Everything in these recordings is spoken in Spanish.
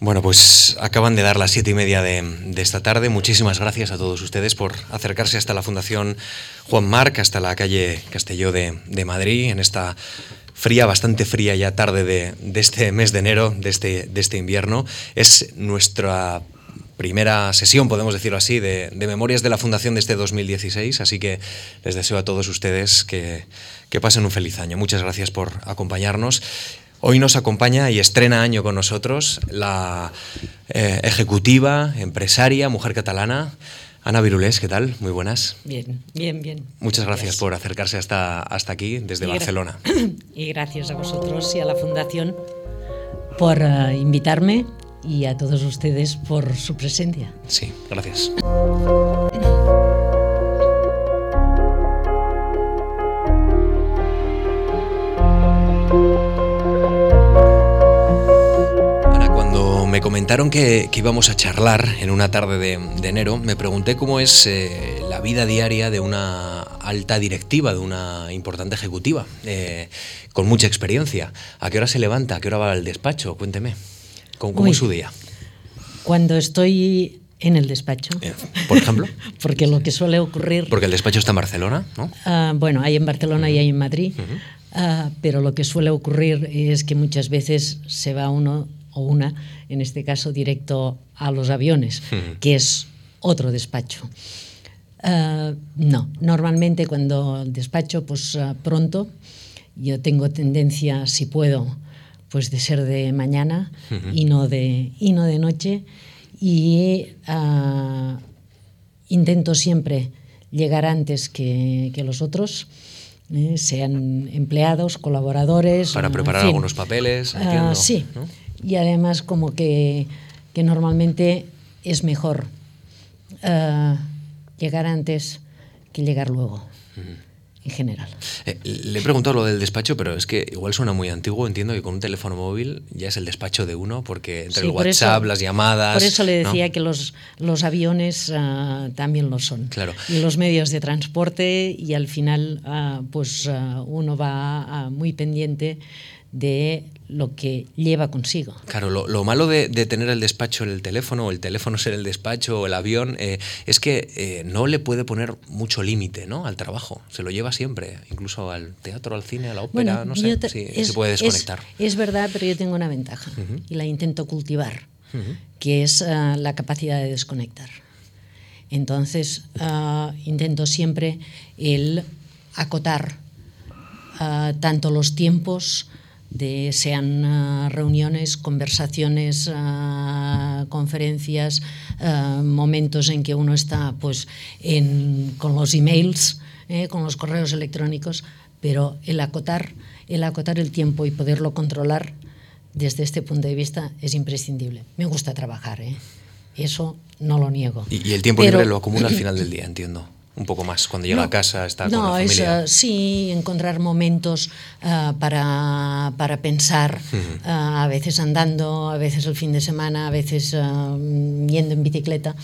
Bueno, pues acaban de dar las siete y media de, esta tarde. Muchísimas gracias a todos ustedes por acercarse hasta la Fundación Juan Marc, hasta la calle Castelló de, Madrid, en esta fría, bastante fría ya tarde de, este mes de enero, de este, de este invierno. Es nuestra primera sesión, podemos decirlo así, de, memorias de la Fundación de este 2016, así que les deseo a todos ustedes que, que pasen un feliz año. Muchas gracias por acompañarnos. Hoy nos acompaña y estrena año con nosotros la eh, ejecutiva, empresaria, mujer catalana, Ana Virulés, ¿qué tal? Muy buenas. Bien, bien, bien. Muchas gracias, por acercarse hasta, hasta aquí, desde Barcelona. Y gracias a vosotros y a la Fundación por eh, invitarme y a todos ustedes por su presencia. Sí, gracias. me comentaron que, íbamos a charlar en una tarde de, enero, me pregunté cómo es eh, la vida diaria de una alta directiva, de una importante ejecutiva, eh, con mucha experiencia. ¿A qué hora se levanta? ¿A qué hora va al despacho? Cuénteme. ¿Cómo, es su día? Cuando estoy en el despacho. Eh, ¿Por ejemplo? Porque lo que suele ocurrir... Porque el despacho está en Barcelona, ¿no? Ah, bueno, hay en Barcelona y hay en Madrid. Ah, pero lo que suele ocurrir es que muchas veces se va uno o una, en este caso, directo a los aviones, que es otro despacho. Ah, no, normalmente cuando despacho, pues ah, pronto, yo tengo tendencia, si puedo, pues de ser de mañana y, no de, y no de noche. Y ah, intento siempre llegar antes que, que los otros. Eh, sean empleados, colaboradores. Para preparar algunos papeles, entiendo. sí y además como que, que normalmente es mejor uh, llegar antes que llegar luego. En general. Eh, le he preguntado lo del despacho, pero es que igual suena muy antiguo. Entiendo que con un teléfono móvil ya es el despacho de uno, porque entre el WhatsApp, las llamadas. Por eso le decía que los, los aviones uh, también lo son. Claro. Y los medios de transporte, y al final, uh, pues uno va muy pendiente de lo que lleva consigo. Claro, lo, malo de, tener el despacho en el teléfono, o el teléfono ser el despacho, o el avión, eh, es que eh, no le puede poner mucho límite ¿no? al trabajo. Se lo lleva siempre, incluso al teatro, al cine, a la ópera, no sé si se puede desconectar. Es, verdad, pero yo tengo una ventaja y la intento cultivar, que es ah, la capacidad de desconectar. Entonces, ah, intento siempre el acotar ah, tanto los tiempos, de sean uh, reuniones, conversaciones, uh, conferencias, uh, momentos en que uno está pues en, con los emails, eh, con los correos electrónicos, pero el acotar, el acotar el tiempo y poderlo controlar desde este punto de vista es imprescindible. Me gusta trabajar, ¿eh? eso no lo niego. Y, el tiempo libre lo acumula al final del día, entiendo un poco más cuando llega a casa, está con la familia. Es, sí, encontrar momentos uh, para, para, pensar, uh, a veces andando, a veces el fin de semana, a veces yendo en bicicleta.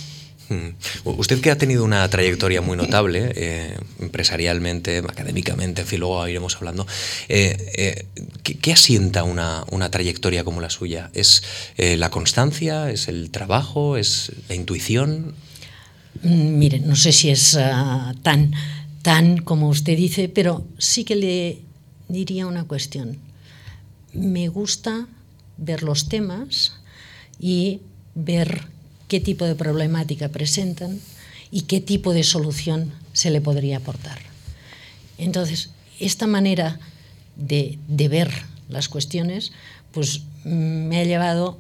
Usted que ha tenido una trayectoria muy notable, eh, empresarialmente, académicamente, en fin, luego iremos hablando, eh, eh, ¿qué, ¿qué, asienta una, una, trayectoria como la suya? ¿Es la constancia? ¿Es el trabajo? ¿Es la intuición? Mm, mire, no sé si es uh, tan, tan como usted dice, pero sí que le diría una cuestión. Me gusta ver los temas y ver qué tipo de problemática presentan y qué tipo de solución se le podría aportar. Entonces, esta manera de, de ver las cuestiones, pues me ha llevado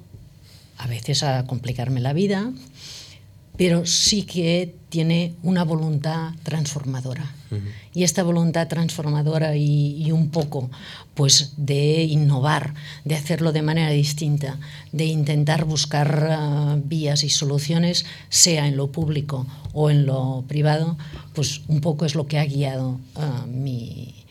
a veces a complicarme la vida, pero sí que tiene una voluntad transformadora. Y esta voluntad transformadora y, un poco pues de innovar, de hacerlo de manera distinta, de intentar buscar ah, vías y soluciones, sea en lo público o en lo privado, pues un poco es lo que ha guiado uh, mi,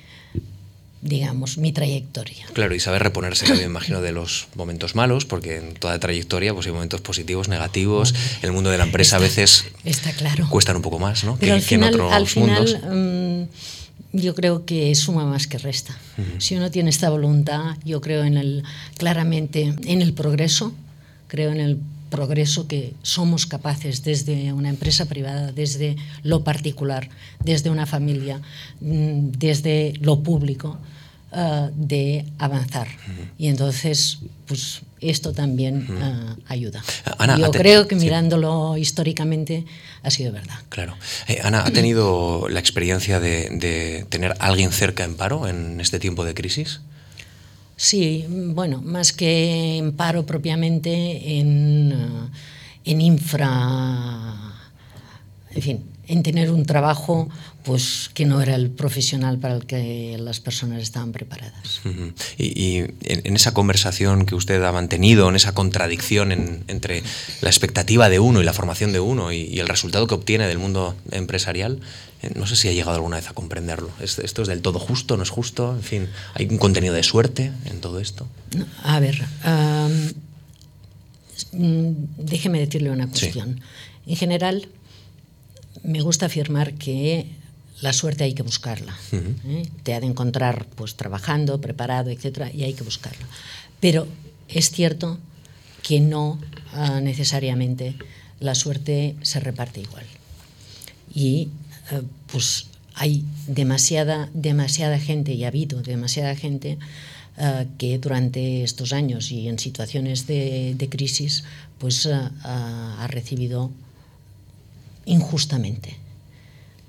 digamos, mi trayectoria. Claro, y saber reponerse también, imagino, de los momentos malos, porque en toda trayectoria pues, hay momentos positivos, negativos. El mundo de la empresa a veces está claro. cuestan un poco más, ¿no? Pero que, al final, en otros al final, mm, yo creo que suma más que resta. Si uno tiene esta voluntad, yo creo en el, claramente en el progreso, creo en el progreso que somos capaces desde una empresa privada, desde lo particular, desde una familia, mm, desde lo público, uh, de avanzar. Uh -huh. Y entonces, pues esto también uh -huh. ayuda. Ana, Yo creo que mirándolo sí. históricamente ha sido verdad. Claro. Eh, Ana, ¿ha tenido la experiencia de, de tener a alguien cerca en paro en este tiempo de crisis? Sí, bueno, más que en paro propiamente, en, en infra, en fin, en tener un trabajo pues que no era el profesional para el que las personas estaban preparadas. Uh -huh. Y, y en, esa conversación que usted ha mantenido, en esa contradicción en, entre la expectativa de uno y la formación de uno y, y, el resultado que obtiene del mundo empresarial, eh, no sé si ha llegado alguna vez a comprenderlo. ¿Esto es del todo justo, no es justo? En fin, ¿hay un contenido de suerte en todo esto? A ver, um, déjeme decirle una cuestión. Sí. En general, me gusta afirmar que la suerte hay que buscarla. Uh -huh. ¿eh? Te ha de encontrar pues trabajando, preparado, etcétera, y hay que buscarla. Pero es cierto que no uh, necesariamente la suerte se reparte igual. Y uh, pues hay demasiada, demasiada gente, y ha habido demasiada gente que durante estos años y en situaciones de, de crisis pues ha recibido injustamente.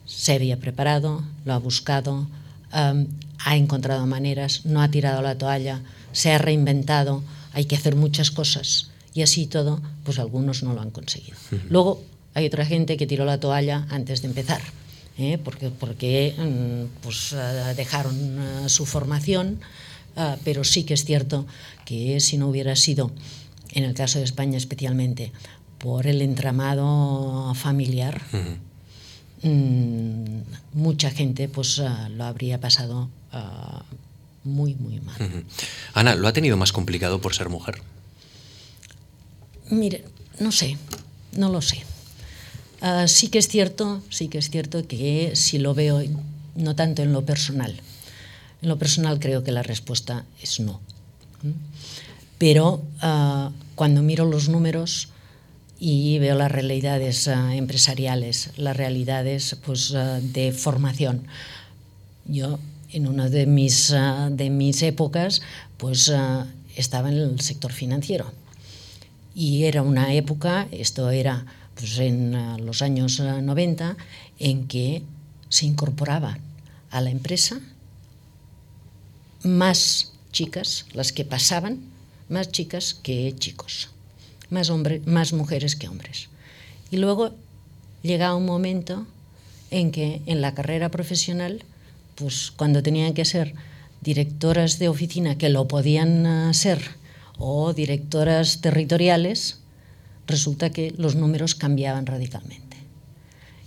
Se había preparado, lo ha buscado, um, ha encontrado maneras, no ha tirado la toalla, se ha reinventado, hay que hacer muchas cosas y así todo, pues algunos no lo han conseguido. Uh -huh. Luego hay otra gente que tiró la toalla antes de empezar, ¿eh? porque, porque pues, uh, dejaron uh, su formación, pero sí que es cierto que si no hubiera sido, en el caso de España especialmente, por el entramado familiar, uh -huh. mmm, mucha gente pues uh, lo habría pasado uh, muy, muy mal. -huh. Ana, ¿lo ha tenido más complicado por ser mujer? Mire, no sé, no lo sé. Uh, sí que es cierto, sí que es cierto que si lo veo, no tanto en lo personal. En lo personal creo que la respuesta es no. Pero cuando miro los números, y veo las realidades uh, empresariales, las realidades pues, uh, de formación. Yo, en una de mis, uh, de mis épocas, pues estaba en el sector financiero. Y era una época, esto era pues, en los años 90, en que se incorporaban a la empresa más chicas, las que pasaban, más chicas que chicos más, hombre, más mujeres que hombres. Y luego llega un momento en que en la carrera profesional, pues cuando tenían que ser directoras de oficina que lo podían ser o directoras territoriales, resulta que los números cambiaban radicalmente.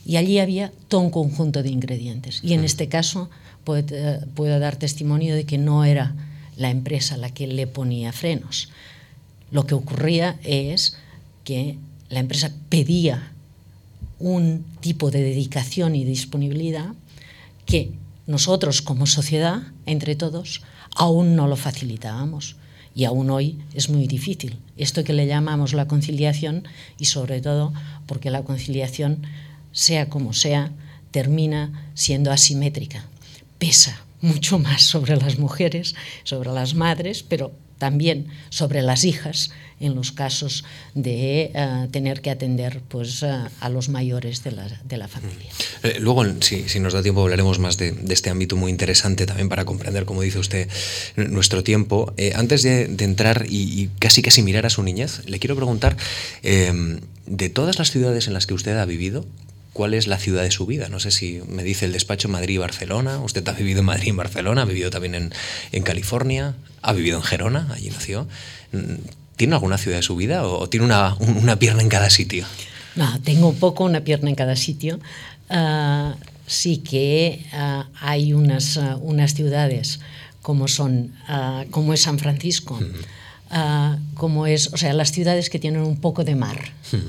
Y allí había todo un conjunto de ingredientes. Y en este caso puedo, uh, puedo dar testimonio de que no era la empresa la que le ponía frenos, lo que ocurría es que la empresa pedía un tipo de dedicación y disponibilidad que nosotros como sociedad, entre todos, aún no lo facilitábamos. Y aún hoy es muy difícil. Esto que le llamamos la conciliación y sobre todo porque la conciliación, sea como sea, termina siendo asimétrica. Pesa mucho más sobre las mujeres, sobre las madres, pero también sobre las hijas en los casos de uh, tener que atender pues, uh, a los mayores de la, de la familia. Eh, luego, si, si, nos da tiempo, hablaremos más de, de, este ámbito muy interesante también para comprender, como dice usted, nuestro tiempo. Eh, antes de, de entrar y, casi casi mirar a su niñez, le quiero preguntar, eh, de todas las ciudades en las que usted ha vivido, cuál es la ciudad de su vida. No sé si me dice el despacho Madrid y Barcelona. Usted ha vivido en Madrid y Barcelona, ha vivido también en, en California, ha vivido en Gerona, allí nació. ¿Tiene alguna ciudad de su vida o tiene una, una pierna en cada sitio? No, tengo un poco una pierna en cada sitio. Uh, sí que uh, hay unas, uh, unas ciudades como son, como es San Francisco, -huh. como es, o sea, las ciudades que tienen un poco de mar. -huh.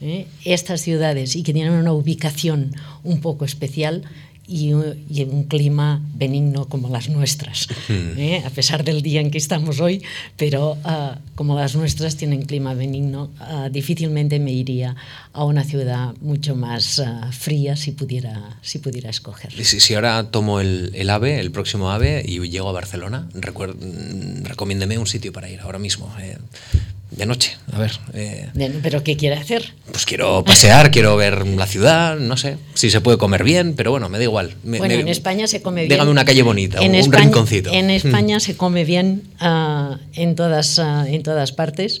¿eh? estas ciudades y que tienen una ubicación un poco especial y, un clima benigno como las nuestras, hmm. ¿eh? a pesar del día en que estamos hoy, pero ah, como las nuestras tienen clima benigno, ah, difícilmente me iría a una ciudad mucho más ah, fría si pudiera, si pudiera escoger. Si, si ahora tomo el, el, AVE, el próximo AVE, y llego a Barcelona, mm, recomiéndeme un sitio para ir ahora mismo. Eh, de noche, a ver. Eh, ¿Pero qué quiere hacer? Pues quiero pasear, quiero ver la ciudad, no sé, si se puede comer bien, pero bueno, me da igual. bueno, en España se come bien. Dígame una calle bonita, un rinconcito. En España se come bien uh, en, todas, uh, en todas partes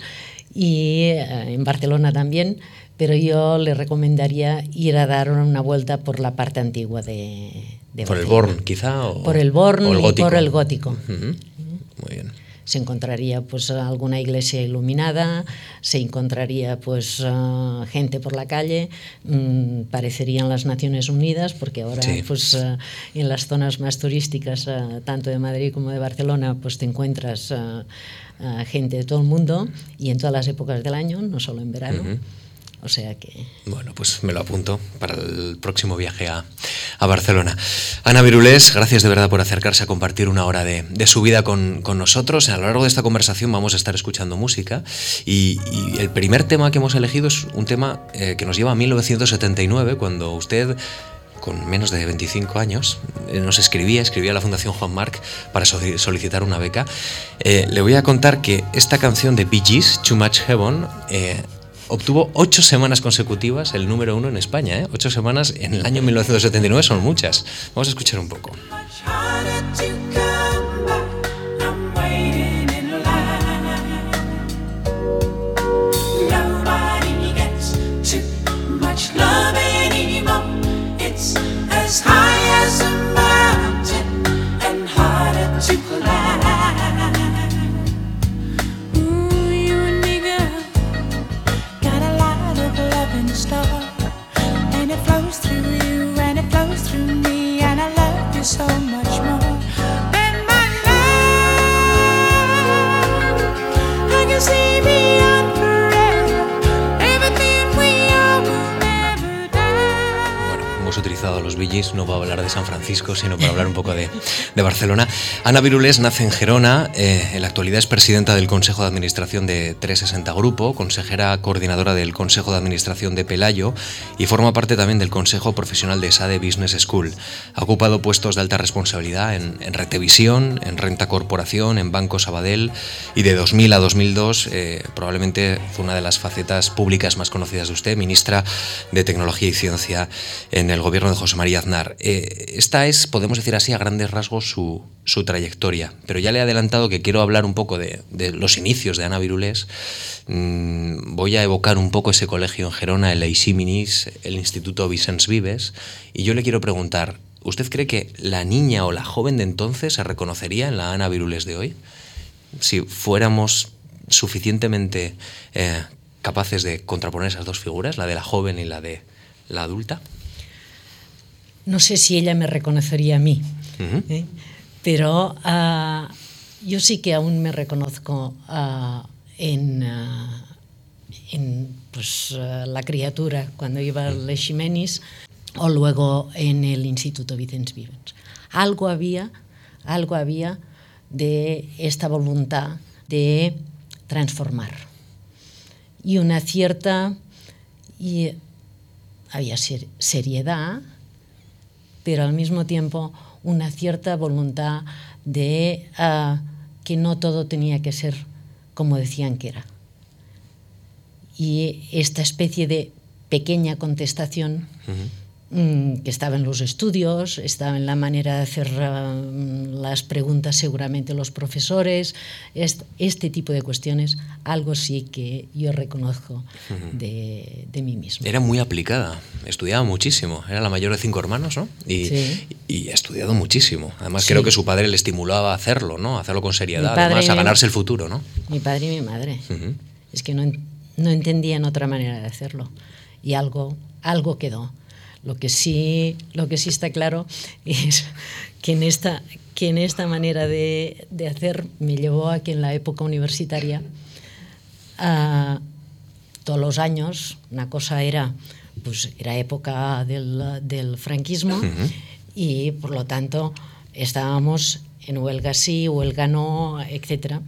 y uh, en Barcelona también, pero yo le recomendaría ir a dar una vuelta por la parte antigua de, de ¿Por el Born, quizá? O, por el Born el y por el gótico. Muy bien se encontraría pues alguna iglesia iluminada, se encontraría pues uh, gente por la calle, mm, parecerían las Naciones Unidas, porque ahora sí. pues uh, en las zonas más turísticas, uh, tanto de Madrid como de Barcelona, pues te encuentras gente de todo el mundo y en todas las épocas del año, no solo en verano. -huh. O sea que... Bueno, pues me lo apunto para el próximo viaje a, a Barcelona. Ana Virulés, gracias de verdad por acercarse a compartir una hora de, de su vida con, con, nosotros. A lo largo de esta conversación vamos a estar escuchando música y, y el primer tema que hemos elegido es un tema eh, que nos lleva a 1979, cuando usted con menos de 25 años, eh, nos escribía, escribía a la Fundación Juan Marc para solicitar una beca. Eh, le voy a contar que esta canción de Bee Gees, Too Much Heaven, eh, obtuvo ocho semanas consecutivas el número uno en España. ¿eh? Ocho semanas en el año 1979 son muchas. Vamos a escuchar un poco. Los Villis, no para hablar de San Francisco, sino para hablar un poco de, de Barcelona. Ana Virules nace en Gerona, eh, en la actualidad es presidenta del Consejo de Administración de 360 Grupo, consejera coordinadora del Consejo de Administración de Pelayo y forma parte también del Consejo Profesional de SADE Business School. Ha ocupado puestos de alta responsabilidad en, en Retevisión, en Renta Corporación, en Banco Sabadell y de 2000 a 2002 eh, probablemente fue una de las facetas públicas más conocidas de usted, ministra de Tecnología y Ciencia en el gobierno de José María Aznar. Eh, esta es, podemos decir así, a grandes rasgos su, su, trayectoria, pero ya le he adelantado que quiero hablar un poco de, los inicios de Ana Virulés. Mm, voy a evocar un poco ese colegio en Gerona, el Aixíminis, el Instituto Vicens Vives, y yo le quiero preguntar, ¿usted cree que la niña o la joven de entonces se reconocería en la Ana Virulés de hoy? Si fuéramos suficientemente eh, capaces de contraponer esas dos figuras, la de la joven y la de la adulta? No sé si ella me reconocería a mí, uh -huh. ¿eh? pero uh, yo sí que aún me reconozco uh, en, en pues, la criatura cuando iba al Ximenis o luego en el Instituto Vicens Vivens. Algo había, algo había de esta voluntad de transformar y una cierta y había ser, seriedad pero al mismo tiempo una cierta voluntad de uh, que no todo tenía que ser como decían que era. Y esta especie de pequeña contestación. Mm, que estaba en los estudios, estaba en la manera de hacer uh, las preguntas seguramente los profesores, este, tipo de cuestiones, algo sí que yo reconozco de, de, mí mismo. Era muy aplicada, estudiaba muchísimo, era la mayor de cinco hermanos, ¿no? Y, sí. y ha estudiado muchísimo. Además sí. creo que su padre le estimulaba a hacerlo, ¿no? A hacerlo con seriedad, además a ganarse el futuro, ¿no? Mi padre y mi madre. Uh -huh. Es que no, no entendían otra manera de hacerlo. Y algo, algo quedó. Lo que sí, lo que sí está claro es que en esta, que en esta manera de, de hacer me llevó a que en la época universitaria, uh, todos los años, una cosa era, pues era época del, del franquismo, uh -huh. y por lo tanto estábamos en huelga sí, huelga no, etc.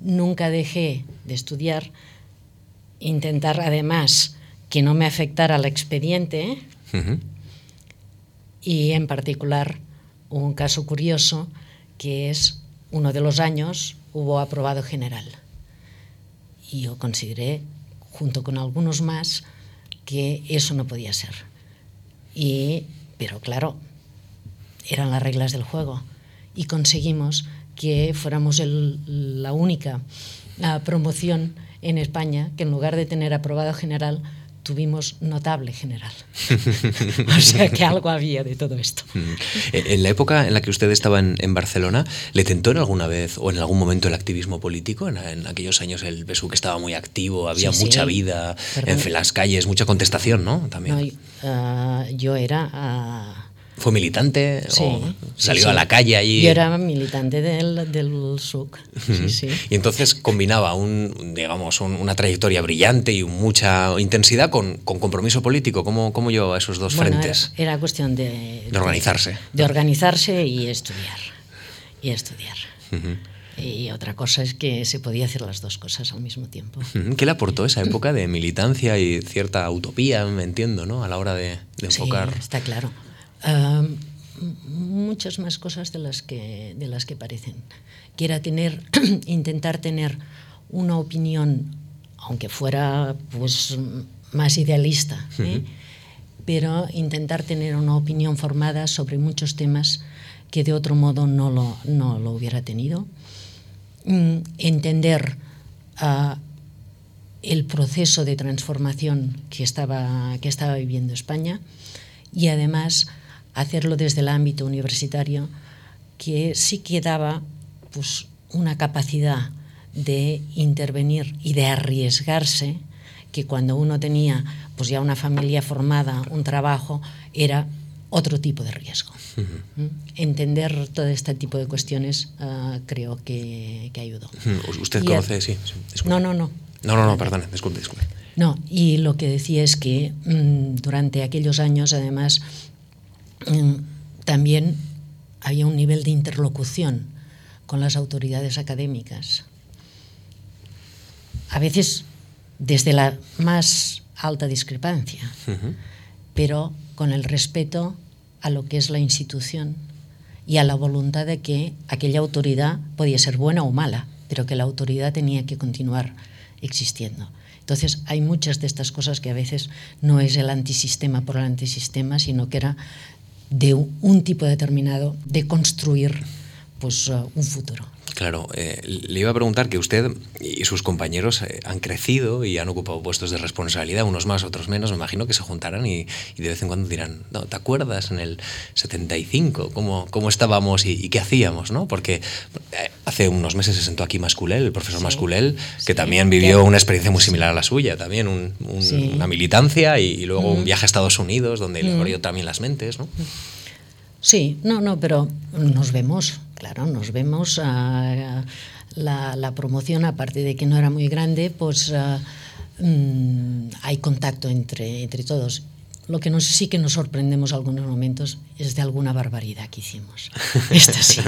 Nunca dejé de estudiar, intentar además que no me afectara el expediente y en particular un caso curioso que es uno de los años hubo aprobado general. Y yo consideré junto con algunos más que eso no podía ser. Y pero claro eran las reglas del juego. Y conseguimos que fuéramos la única promoción en España que en lugar de tener aprobado general tuvimos notable general. o sea que algo había de todo esto. Mm. En la época en la que usted estaba en, Barcelona, ¿le tentó en alguna vez o en algún momento el activismo político? En, aquellos años el que estaba muy activo, había mucha vida en las calles, mucha contestación, ¿no? También. Ah, yo era... Ah, ¿Fue militante o salió a la calle allí? Yo era militante del, del SUC. Y entonces combinaba un, digamos, una trayectoria brillante y mucha intensidad con, con compromiso político. ¿Cómo, ¿Cómo llevaba esos dos frentes? Era, cuestión de, de organizarse. De, organizarse y estudiar. Y estudiar. Y otra cosa es que se podía hacer las dos cosas al mismo tiempo. ¿Qué le aportó esa época de militancia y cierta utopía, me entiendo, ¿no? a la hora de, de enfocar? Sí, está claro muchas más cosas de las que, de las que parecen. Quiera tener, intentar tener una opinión, aunque fuera pues, más idealista, ¿eh? pero intentar tener una opinión formada sobre muchos temas que de otro modo no lo, no lo hubiera tenido. Mm, entender uh, el proceso de transformación que estaba, que estaba viviendo España y además hacerlo desde el ámbito universitario, que sí que daba pues, una capacidad de intervenir y de arriesgarse, que cuando uno tenía pues ya una familia formada, un trabajo, era otro tipo de riesgo. ¿Mm? Entender todo este tipo de cuestiones uh, creo que, que, ayudó. ¿Usted conoce? Sí, sí no, no, no. No, no, no, perdone, disculpe, disculpe. No, y lo que decía es que mmm, durante aquellos años, además, Mm, también había un nivel de interlocución con las autoridades académicas. A veces desde la más alta discrepancia, pero con el respeto a lo que es la institución y a la voluntad de que aquella autoridad podía ser buena o mala, pero que la autoridad tenía que continuar existiendo. Entonces, hay muchas de estas cosas que a veces no es el antisistema por el antisistema, sino que era de un tipo determinado de construir pues, uh, un futuro. Claro, eh, le iba a preguntar que usted y sus compañeros eh, han crecido y han ocupado puestos de responsabilidad, unos más, otros menos. Me imagino que se juntarán y, de vez en cuando dirán, no, ¿te acuerdas en el 75 cómo, cómo estábamos y, qué hacíamos? ¿no? Porque eh, hace unos meses se sentó aquí Masculel, el profesor Masculel, que también vivió una experiencia muy similar a la suya, también una militancia y, luego un viaje a Estados Unidos donde le abrió también las mentes. ¿no? Sí, no, no, pero nos vemos, claro, nos vemos. Uh, la, la, promoción, aparte de que no era muy grande, pues uh, mm, hay contacto entre, entre todos. Lo que nos, sí que nos sorprendemos algunos momentos es de alguna barbaridad que hicimos. Esto sí.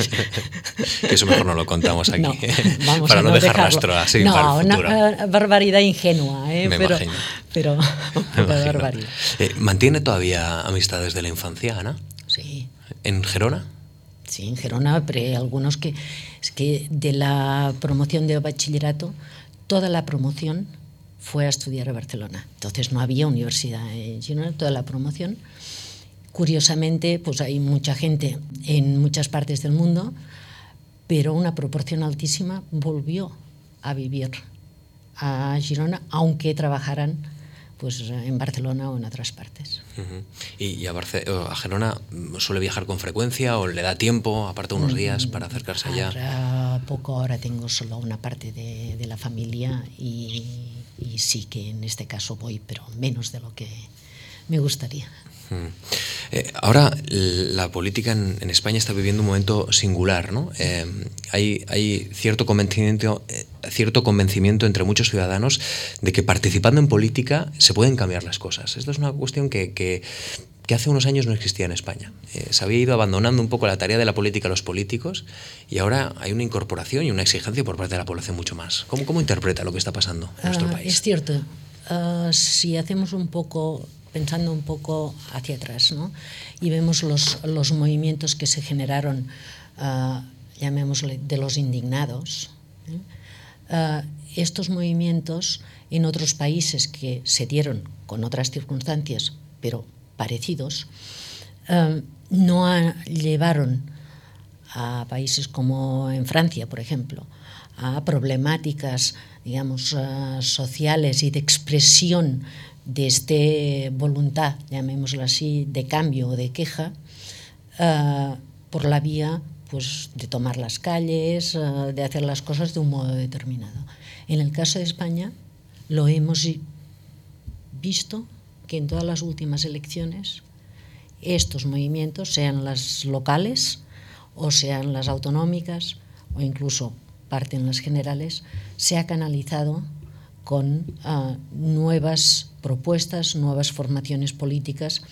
Eso mejor no lo contamos aquí. No, vamos para a no, dejar rastro así no, para el futuro. una barbaridad ingenua, ¿eh? Me pero, imagino. pero barbaridad. Eh, ¿Mantiene todavía amistades de la infancia, Ana? Sí. ¿En Gerona? Sí, en Gerona, pero algunos que, es que de la promoción de bachillerato, toda la promoción fue a estudiar a Barcelona. Entonces no había universidad en Girona, toda la promoción. Curiosamente, pues hay mucha gente en muchas partes del mundo, pero una proporción altísima volvió a vivir a Girona, aunque trabajaran pues en Barcelona o en otras partes. ¿Y, a, a, Gerona suele viajar con frecuencia o le da tiempo, aparte unos días, para acercarse allá? Ahora poco, ahora tengo solo una parte de, de la familia y, y, sí que en este caso voy, pero menos de lo que me gustaría. Eh, ahora la política en, España está viviendo un momento singular, ¿no? Eh, hay, hay cierto convencimiento, eh, cierto convencimiento entre muchos ciudadanos de que participando en política se pueden cambiar las cosas. Esto es una cuestión que, que hace unos años no existía en España. Eh, se había ido abandonando un poco la tarea de la política a los políticos y ahora hay una incorporación y una exigencia por parte de la población mucho más. ¿Cómo, cómo interpreta lo que está pasando en nuestro Ah, país? Es cierto. Ah, si hacemos un poco, pensando un poco hacia atrás, y vemos los, los movimientos que se generaron, ah, llamémosle, de los indignados, ¿eh? Ah, estos movimientos en otros países que se dieron con otras circunstancias, pero parecidos, ah, no llevaron a países como en Francia, por ejemplo, a problemáticas, digamos, sociales y de expresión de esta voluntad, llamémoslo así, de cambio o de queja, ah, por la vía pues, de tomar las calles, ah, de hacer las cosas de un modo determinado. En el caso de España, lo hemos visto que en todas las últimas elecciones estos movimientos, sean las locales o sean las autonómicas o incluso parte en las generales, se ha canalizado con ah, nuevas propuestas, nuevas formaciones políticas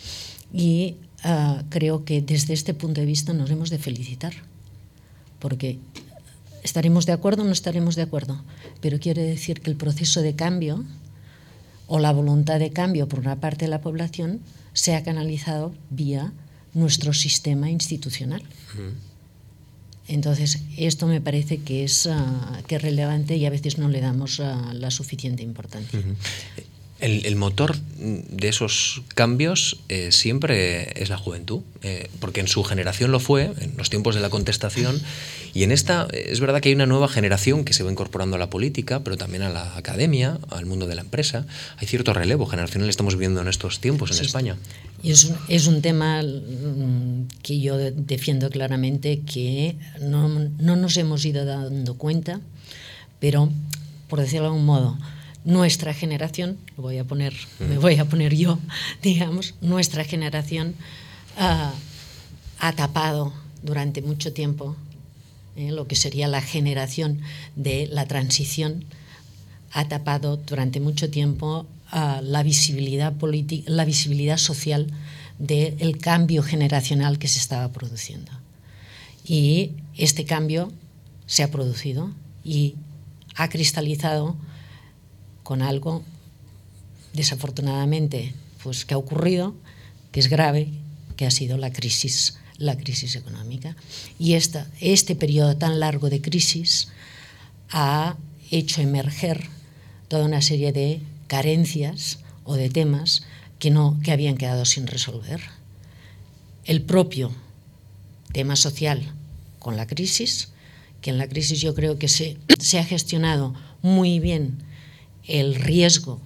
y ah, creo que desde este punto de vista nos hemos de felicitar, porque estaremos de acuerdo o no estaremos de acuerdo, pero quiere decir que el proceso de cambio o la voluntad de cambio por una parte de la población se ha canalizado vía nuestro sistema institucional. Entonces, esto me parece que es, ah, que es relevante y a veces no le damos ah, la suficiente importancia. El, el motor de esos cambios eh, siempre es la juventud, eh, porque en su generación lo fue, en los tiempos de la contestación, y en esta es verdad que hay una nueva generación que se va incorporando a la política, pero también a la academia, al mundo de la empresa. Hay cierto relevo generacional, estamos viviendo en estos tiempos en Sí, España. Y es un, es un tema mm, que yo de- defiendo claramente que no, no nos hemos ido dando cuenta, pero por decirlo de algún modo, nuestra generación, lo voy a poner, me voy a poner yo, digamos, nuestra generación ah, ha tapado durante mucho tiempo eh, lo que sería la generación de la transición ha tapado durante mucho tiempo ah, la visibilidad la visibilidad social del cambio generacional que se estaba produciendo. Y este cambio se ha producido y ha cristalizado con algo desafortunadamente pues que ha ocurrido, que es grave, que ha sido la crisis, la crisis económica. Y esta, este periodo tan largo de crisis ha hecho emerger toda una serie de carencias o de temas que, no, que habían quedado sin resolver. El propio tema social con la crisis, que en la crisis yo creo que se, se ha gestionado muy bien el riesgo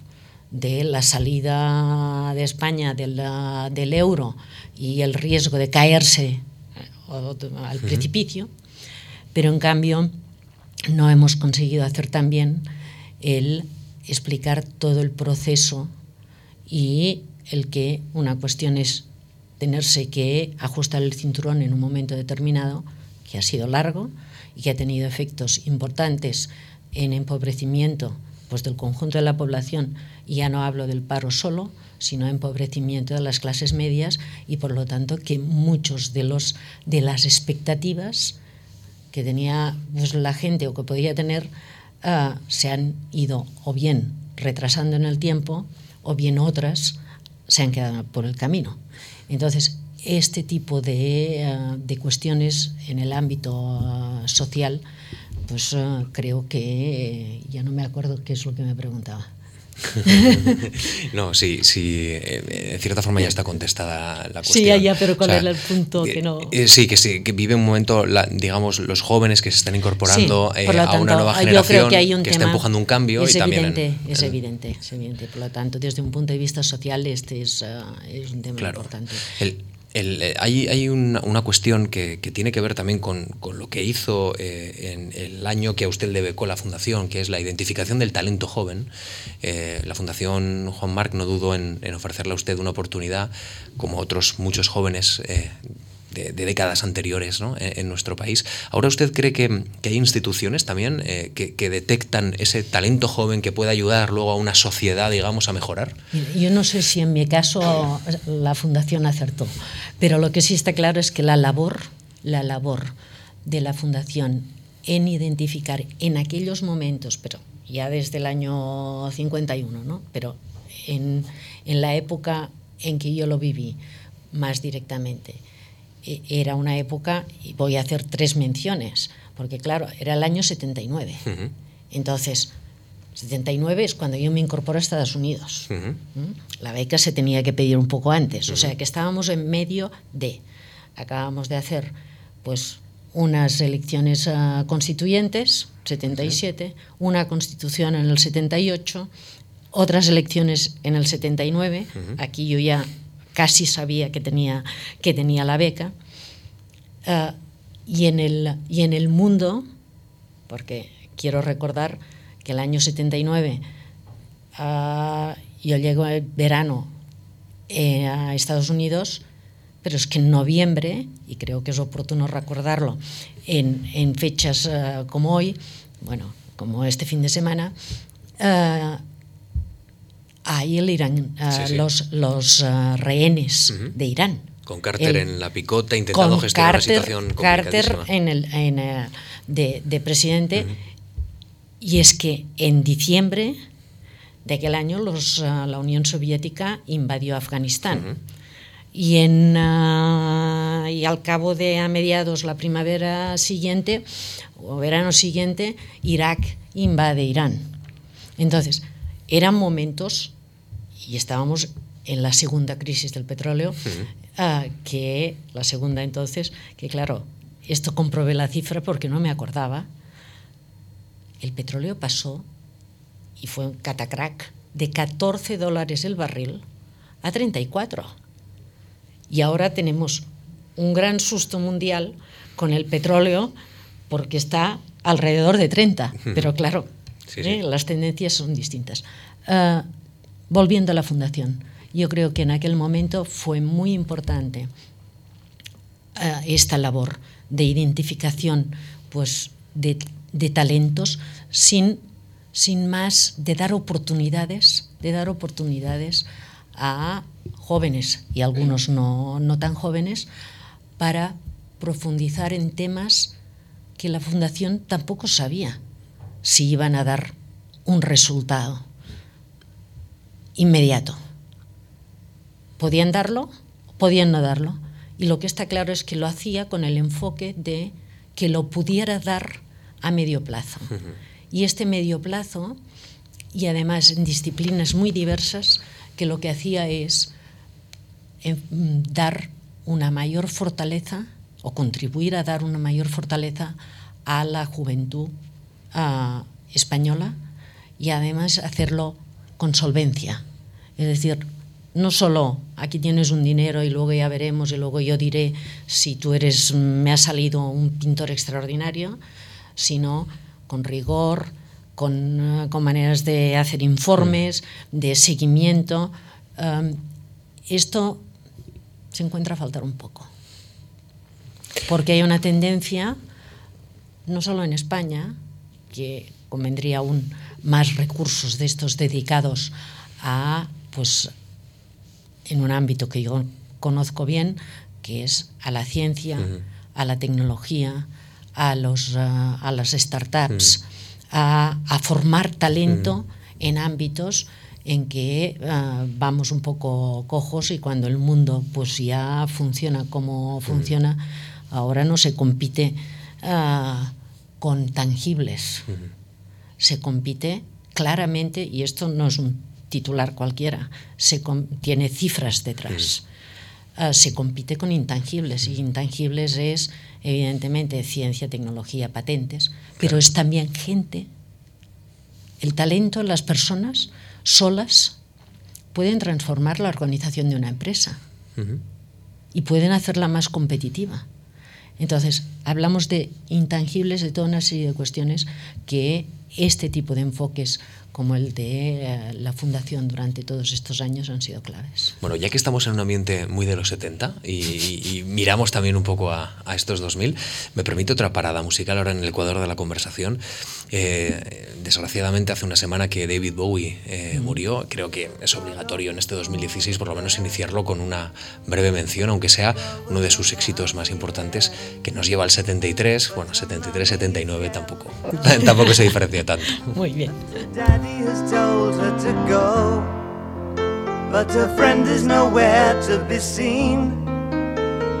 de la salida de España de la- del euro y el riesgo de caerse eh, al precipicio, pero en cambio no hemos conseguido hacer también el explicar todo el proceso y el que una cuestión es tenerse que ajustar el cinturón en un momento determinado, que ha sido largo y que ha tenido efectos importantes en empobrecimiento pues, del conjunto de la población, y ya no hablo del paro solo, sino empobrecimiento de las clases medias y por lo tanto que muchos de los de las expectativas que tenía pues, la gente o que podía tener ah, se han ido o bien retrasando en el tiempo o bien otras se han quedado por el camino. Entonces, este tipo de, ah, de cuestiones en el ámbito ah, social, pues ah, creo que eh, ya no me acuerdo qué es lo que me preguntaba. No, sí, sí, eh, en cierta forma ya está contestada la Sí, cuestión. ya, ya, pero ¿cuál era el punto eh, que no- eh, Sí, que sí, que vive un momento, la- digamos, los jóvenes que se están incorporando Sí, eh, a una nueva yo generación creo que hay un está tema- empujando un cambio es y también en- evidente, es en- evidente, es evidente. Por lo tanto, desde un punto de vista social, este es, es un tema Claro. importante. El- el, eh, hay hay una, una cuestión que, que tiene que ver también con, con lo que hizo eh, en el año que a usted le becó la Fundación, que es la identificación del talento joven. Eh, la Fundación Juan Marc no dudó en, en ofrecerle a usted una oportunidad, como otros muchos jóvenes eh, de, décadas anteriores en, nuestro país. ¿Ahora usted cree que, hay instituciones también eh, que, detectan ese talento joven que puede ayudar luego a una sociedad, digamos, a mejorar? Yo no sé si en mi caso la Fundación acertó, pero lo que sí está claro es que la labor, la labor de la Fundación en identificar en aquellos momentos, pero ya desde el año 51, ¿no? pero en, la época en que yo lo viví más directamente, era una época, y voy a hacer tres menciones, porque claro, era el año 79. Entonces, 79 es cuando yo me incorporo a Estados Unidos. La beca se tenía que pedir un poco antes, o sea que estábamos en medio de, acabamos de hacer pues unas elecciones ah, constituyentes, 77, una constitución en el 78, otras elecciones en el 79, aquí yo ya casi sabía que tenía, que tenía la beca. Uh, y, en el, y en el mundo, porque quiero recordar que el año 79 uh, yo llego el verano eh, a Estados Unidos, pero es que en noviembre, y creo que es oportuno recordarlo, en, en fechas como hoy, bueno, como este fin de semana, ahí el Irán, uh, los, los uh, rehenes uh -huh. de Irán. Con Carter el, en la picota intentando gestionar Carter, la situación Carter en el, en, de, de, presidente. Y es que en diciembre de aquel año los, la Unión Soviética invadió Afganistán. Y, en, y al cabo de a mediados la primavera siguiente o verano siguiente, Irak invade Irán. Entonces, eran momentos y estábamos en la segunda crisis del petróleo, uh, que la segunda entonces, que claro, esto comprobé la cifra porque no me acordaba, el petróleo pasó, y fue un catacrack, de 14 dólares el barril a 34. Y ahora tenemos un gran susto mundial con el petróleo porque está alrededor de 30, pero claro, sí, sí. ¿eh? las tendencias son distintas. Uh, volviendo a la fundación, yo creo que en aquel momento fue muy importante uh, esta labor de identificación pues, de, de talentos sin, sin más de dar oportunidades, de dar oportunidades a jóvenes y algunos no, no tan jóvenes para profundizar en temas que la Fundación tampoco sabía si iban a dar un resultado inmediato. Podían darlo, podían no darlo. Y lo que está claro es que lo hacía con el enfoque de que lo pudiera dar a medio plazo. Uh -huh. Y este medio plazo, y además en disciplinas muy diversas, que lo que hacía es eh, dar una mayor fortaleza o contribuir a dar una mayor fortaleza a la juventud uh, española y además hacerlo con solvencia. Es decir, no solo aquí tienes un dinero y luego ya veremos y luego yo diré si tú eres, me ha salido un pintor extraordinario, sino con rigor, con, con maneras de hacer informes, de seguimiento. Um, esto se encuentra a faltar un poco. Porque hay una tendencia, no solo en España, que convendría aún más recursos de estos dedicados a pues en un ámbito que yo conozco bien, que es a la ciencia, uh -huh. a la tecnología, a, los, uh, a las startups, uh -huh. a, a, formar talento en ámbitos en que uh, vamos un poco cojos y cuando el mundo pues ya funciona como funciona, ahora no se compite uh, con tangibles, se compite claramente, y esto no es un titular cualquiera, se tiene cifras detrás. Uh, se compite con intangibles y intangibles es evidentemente ciencia, tecnología, patentes, claro. pero es también gente. El talento, las personas solas pueden transformar la organización de una empresa uh -huh. y pueden hacerla más competitiva. Entonces, hablamos de intangibles, de toda una serie de cuestiones que este tipo de enfoques como el de eh, la fundación durante todos estos años han sido claves. Bueno, ya que estamos en un ambiente muy de los 70 y, miramos también un poco a, estos 2000, me permite otra parada musical ahora en el Ecuador de la conversación. Eh, desgraciadamente hace una semana que David Bowie eh, murió, creo que es obligatorio en este 2016 por lo menos iniciarlo con una breve mención, aunque sea uno de sus éxitos más importantes, que nos lleva al 73, bueno, 73-79 tampoco, tampoco se diferencia tanto. Muy bien. Daddy has told her to go, but her friend is nowhere to be seen.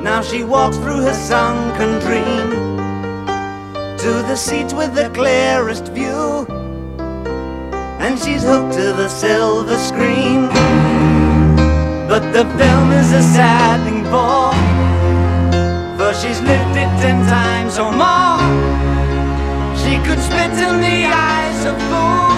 Now she walks through her sunken dream to the seat with the clearest view, and she's hooked to the silver screen. But the film is a sad thing for, for she's lived it ten times or more. She could spit in the eyes of fools.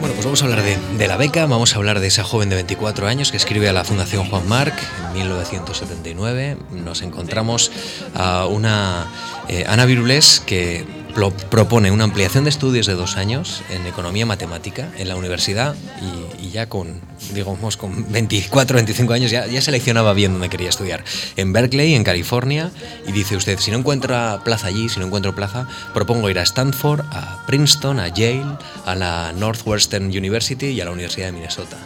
Bueno, pues vamos a hablar de, la beca, vamos a hablar de esa joven de 24 años que escribe a la Fundación Juan Marc en 1979. Nos encontramos a una eh, Ana Virulés que propone una ampliación de estudios de dos años en economía matemática en la universidad y, ya con, digamos, con 24, 25 años ya, ya, seleccionaba bien dónde quería estudiar. En Berkeley, en California, y dice usted, si no encuentra plaza allí, si no encuentro plaza, propongo ir a Stanford, a Princeton, a Yale, a la Northwestern University y a la Universidad de Minnesota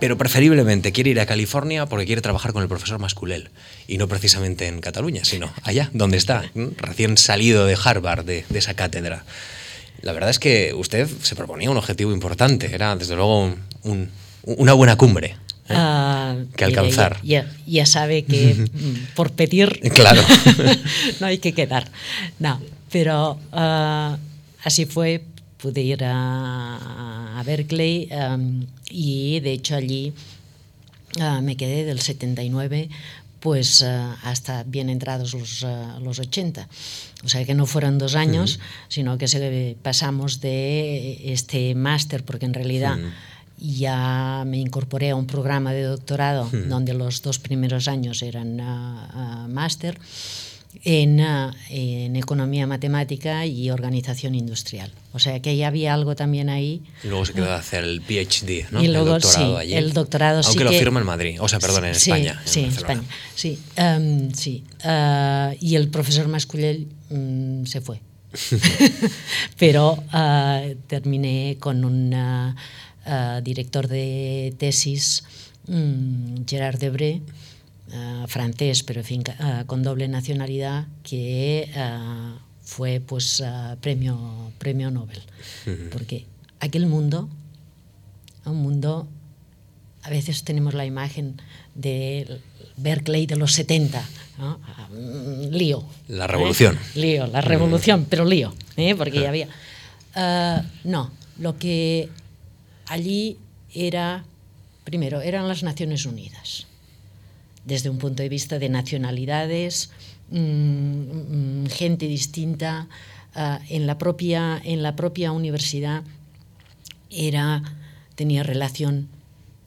pero preferiblemente quiere ir a California porque quiere trabajar con el profesor Masculel y no precisamente en Cataluña, sino allá, donde está, recién salido de Harvard, de, esa cátedra. La verdad es que usted se proponía un objetivo importante, era desde luego una buena cumbre. ¿eh? Ah, que alcanzar. Ya, ya, sabe que mm, por pedir claro. no hay que quedar. No, pero ah, así fue, pude ir a, Berkeley um, y de hecho allí uh, me quedé del 79 pues uh, hasta bien entrados los, uh, los 80. O sea que no fueron dos años, sino que se, pasamos de este máster, porque en realidad ya me incorporé a un programa de doctorado donde los dos primeros años eran máster en, en, economía matemática y organización industrial. O sea que ya había algo también ahí. Y luego se quedó a hacer el PhD, ¿no? Y luego, el doctorado sí, el doctorado Aunque lo firma en Madrid, o sea, perdón, en España. Sí, en España, sí. Um, sí. Uh, y el profesor Masculell um, se fue. Pero uh, terminé con un uh, director de tesis, um, Gerard Debré, uh, francés, pero en fin, uh, con doble nacionalidad, que uh, fue pues premio, premio Nobel. Porque aquel mundo, un mundo, a veces tenemos la imagen de Berkeley de los 70, ¿no? lío. La revolución. ¿eh? Lío, la revolución, pero lío, ¿eh? porque ya había... no, lo que allí era, primero, eran las Naciones Unidas desde un punto de vista de nacionalidades, mmm, gente distinta. Uh, en, la propia, en la propia universidad era, tenía relación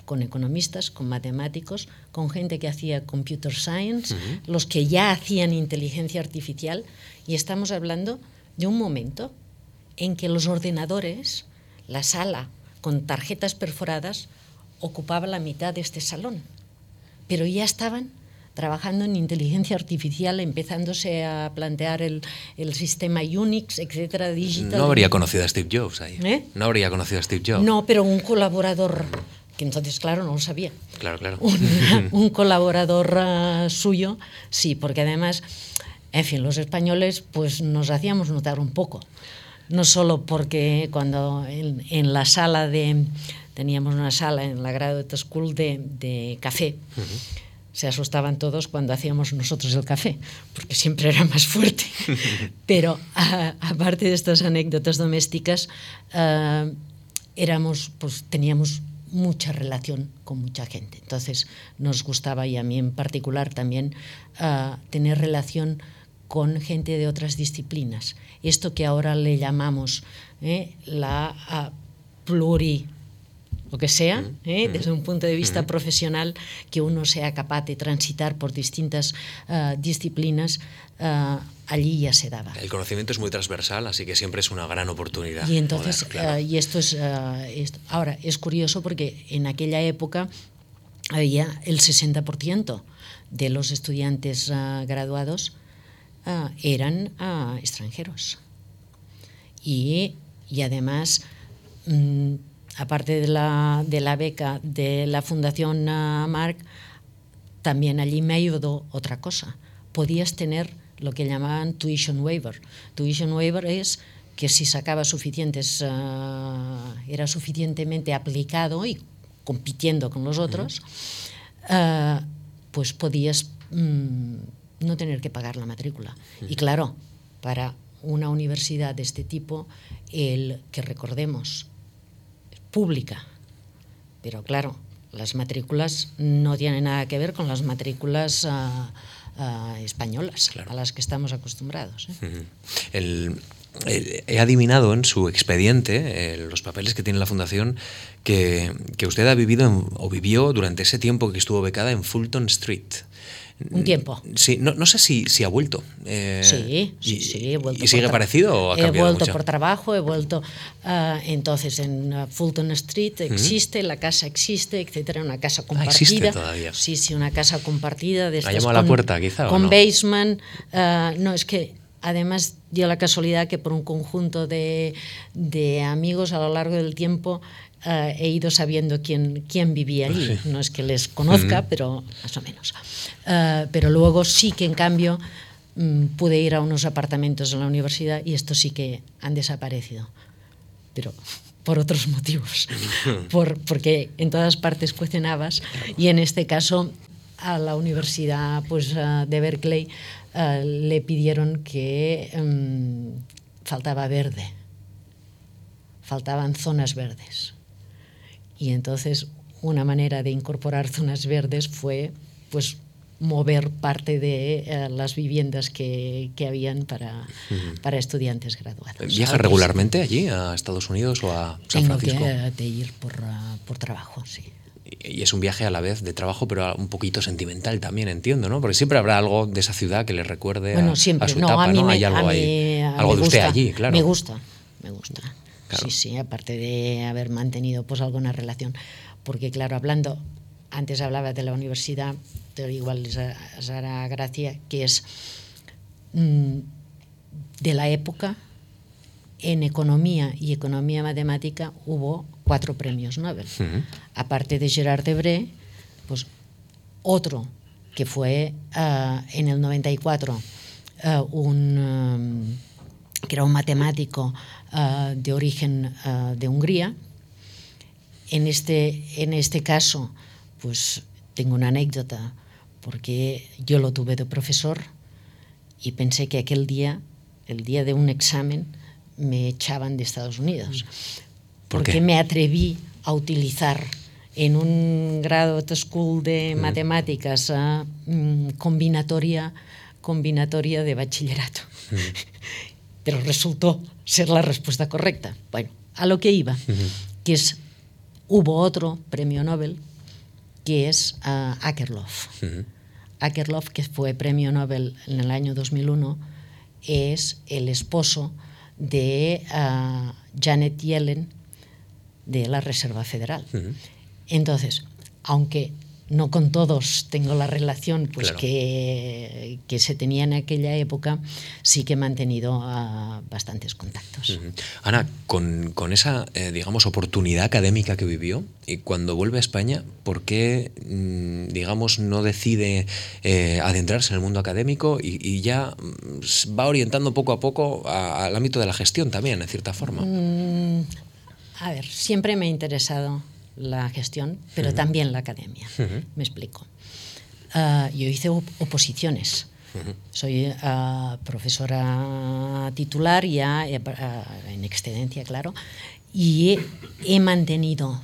con economistas, con matemáticos, con gente que hacía computer science, uh -huh. los que ya hacían inteligencia artificial, y estamos hablando de un momento en que los ordenadores, la sala con tarjetas perforadas, ocupaba la mitad de este salón pero ya estaban trabajando en inteligencia artificial, empezándose a plantear el, el sistema Unix, etcétera, digital. No habría conocido a Steve Jobs ahí. ¿Eh? No habría conocido a Steve Jobs. No, pero un colaborador que entonces, claro, no lo sabía. Claro, claro. Un, un colaborador uh, suyo, sí, porque además, en fin, los españoles pues nos hacíamos notar un poco. No solo porque cuando en, en la sala de, teníamos una sala en la Graduate School de, de café. Uh -huh. Se asustaban todos cuando hacíamos nosotros el café, porque siempre era más fuerte. Pero a, aparte de estas anécdotas domésticas, uh, éramos, pues, teníamos mucha relación con mucha gente. Entonces nos gustaba, y a mí en particular también, uh, tener relación con gente de otras disciplinas. Esto que ahora le llamamos ¿eh? la uh, pluri lo que sea, ¿eh? desde un punto de vista profesional, que uno sea capaz de transitar por distintas uh, disciplinas, uh, allí ya se daba. El conocimiento es muy transversal, así que siempre es una gran oportunidad. Y entonces, poder, claro. uh, y esto es, esto, ahora, es curioso porque en aquella época había el 60% de los estudiantes graduados eran extranjeros. Y, y además, mmm, aparte de la, de la, beca de la Fundación uh, Marc, también allí me ayudó otra cosa. Podías tener lo que llamaban tuition waiver. Tuition waiver es que si sacaba suficientes, uh, era suficientemente aplicado y compitiendo con los otros, uh, pues podías mm, no tener que pagar la matrícula. Y claro, para una universidad de este tipo, el que recordemos, pública. Pero claro, las matrículas no tienen nada que ver con las matrículas uh, uh, españolas claro. a las que estamos acostumbrados. ¿eh? Uh -huh. el, el, he adivinado en su expediente, eh, los papeles que tiene la Fundación, que, que usted ha vivido en, o vivió durante ese tiempo que estuvo becada en Fulton Street. Un tiempo. Sí, no, no sé si, si ha vuelto. Eh, sí, sí, sí, he vuelto. ¿Y sigue parecido o ha cambiado He vuelto mucho? por trabajo, he vuelto. Uh, entonces, en uh, Fulton Street existe, uh -huh. la casa existe, etcétera, una casa compartida. Ah, existe todavía. Sí, sí, una casa compartida. De ¿La llamó a la puerta, quizá? Con no? basement. Uh, no, es que además dio la casualidad que por un conjunto de, de amigos a lo largo del tiempo Uh, he ido sabiendo quién, quién vivía allí. Sí. No es que les conozca, mm. pero más o menos. Uh, pero luego sí que, en cambio, um, pude ir a unos apartamentos en la universidad y estos sí que han desaparecido. Pero por otros motivos. por, porque en todas partes cuestionabas y en este caso a la universidad pues, uh, de Berkeley le pidieron que um, faltaba verde. Faltaban zonas verdes. Y entonces una manera de incorporar zonas verdes fue pues mover parte de uh, las viviendas que, que habían para, para, estudiantes graduados. ¿Viaja ¿sabes? regularmente allí, a Estados Unidos o a San Tengo Francisco? que de ir por, uh, por trabajo, sí. Y es un viaje a la vez de trabajo, pero un poquito sentimental también, entiendo, ¿no? Porque siempre habrá algo de esa ciudad que le recuerde bueno, a, siempre. a su no, etapa, a mí ¿no? Me, Hay algo, a mí, ahí, a algo de gusta, usted allí, claro. Me gusta, me gusta. Claro. Sí, sí, aparte de haber mantenido pues alguna relación. Porque, claro, hablando, antes hablaba de la universidad, pero igual hará gracia, que es mmm, de la época, en economía y economía matemática hubo cuatro premios Nobel. Uh -huh. Aparte de Gerard Debré, pues otro que fue uh, en el 94 uh, un, um, que era un matemático uh, de origen de Hungría. En este, en este caso, pues tengo una anécdota, porque yo lo tuve de profesor y pensé que aquel día, el día de un examen, me echaban de Estados Unidos. ¿Por porque qué? me atreví a utilizar en un grado de school de matemáticas uh, combinatoria, combinatoria de bachillerato. Pero resultó ser la respuesta correcta. Bueno, a lo que iba, que es, hubo otro premio Nobel, que es uh, Akerlof. Akerlof, que fue premio Nobel en el año 2001, es el esposo de uh, Janet Yellen de la Reserva Federal. -huh. Entonces, aunque no con todos tengo la relación pues, Claro. que, que se tenía en aquella época, sí que he mantenido uh, bastantes contactos. Ana, con, con esa, eh, digamos, oportunidad académica que vivió, y cuando vuelve a España, ¿por qué, mm, digamos, no decide eh, adentrarse en el mundo académico y, y ya mm, va orientando poco a poco a- al ámbito de la gestión también, en cierta forma? Mm, a ver, siempre me ha interesado la gestión, pero Ujú. también la academia. Ujú. Me explico. Ah, yo hice op- oposiciones. Soy ah, profesora titular ya eh, ah, en excedencia, claro, y he, he mantenido,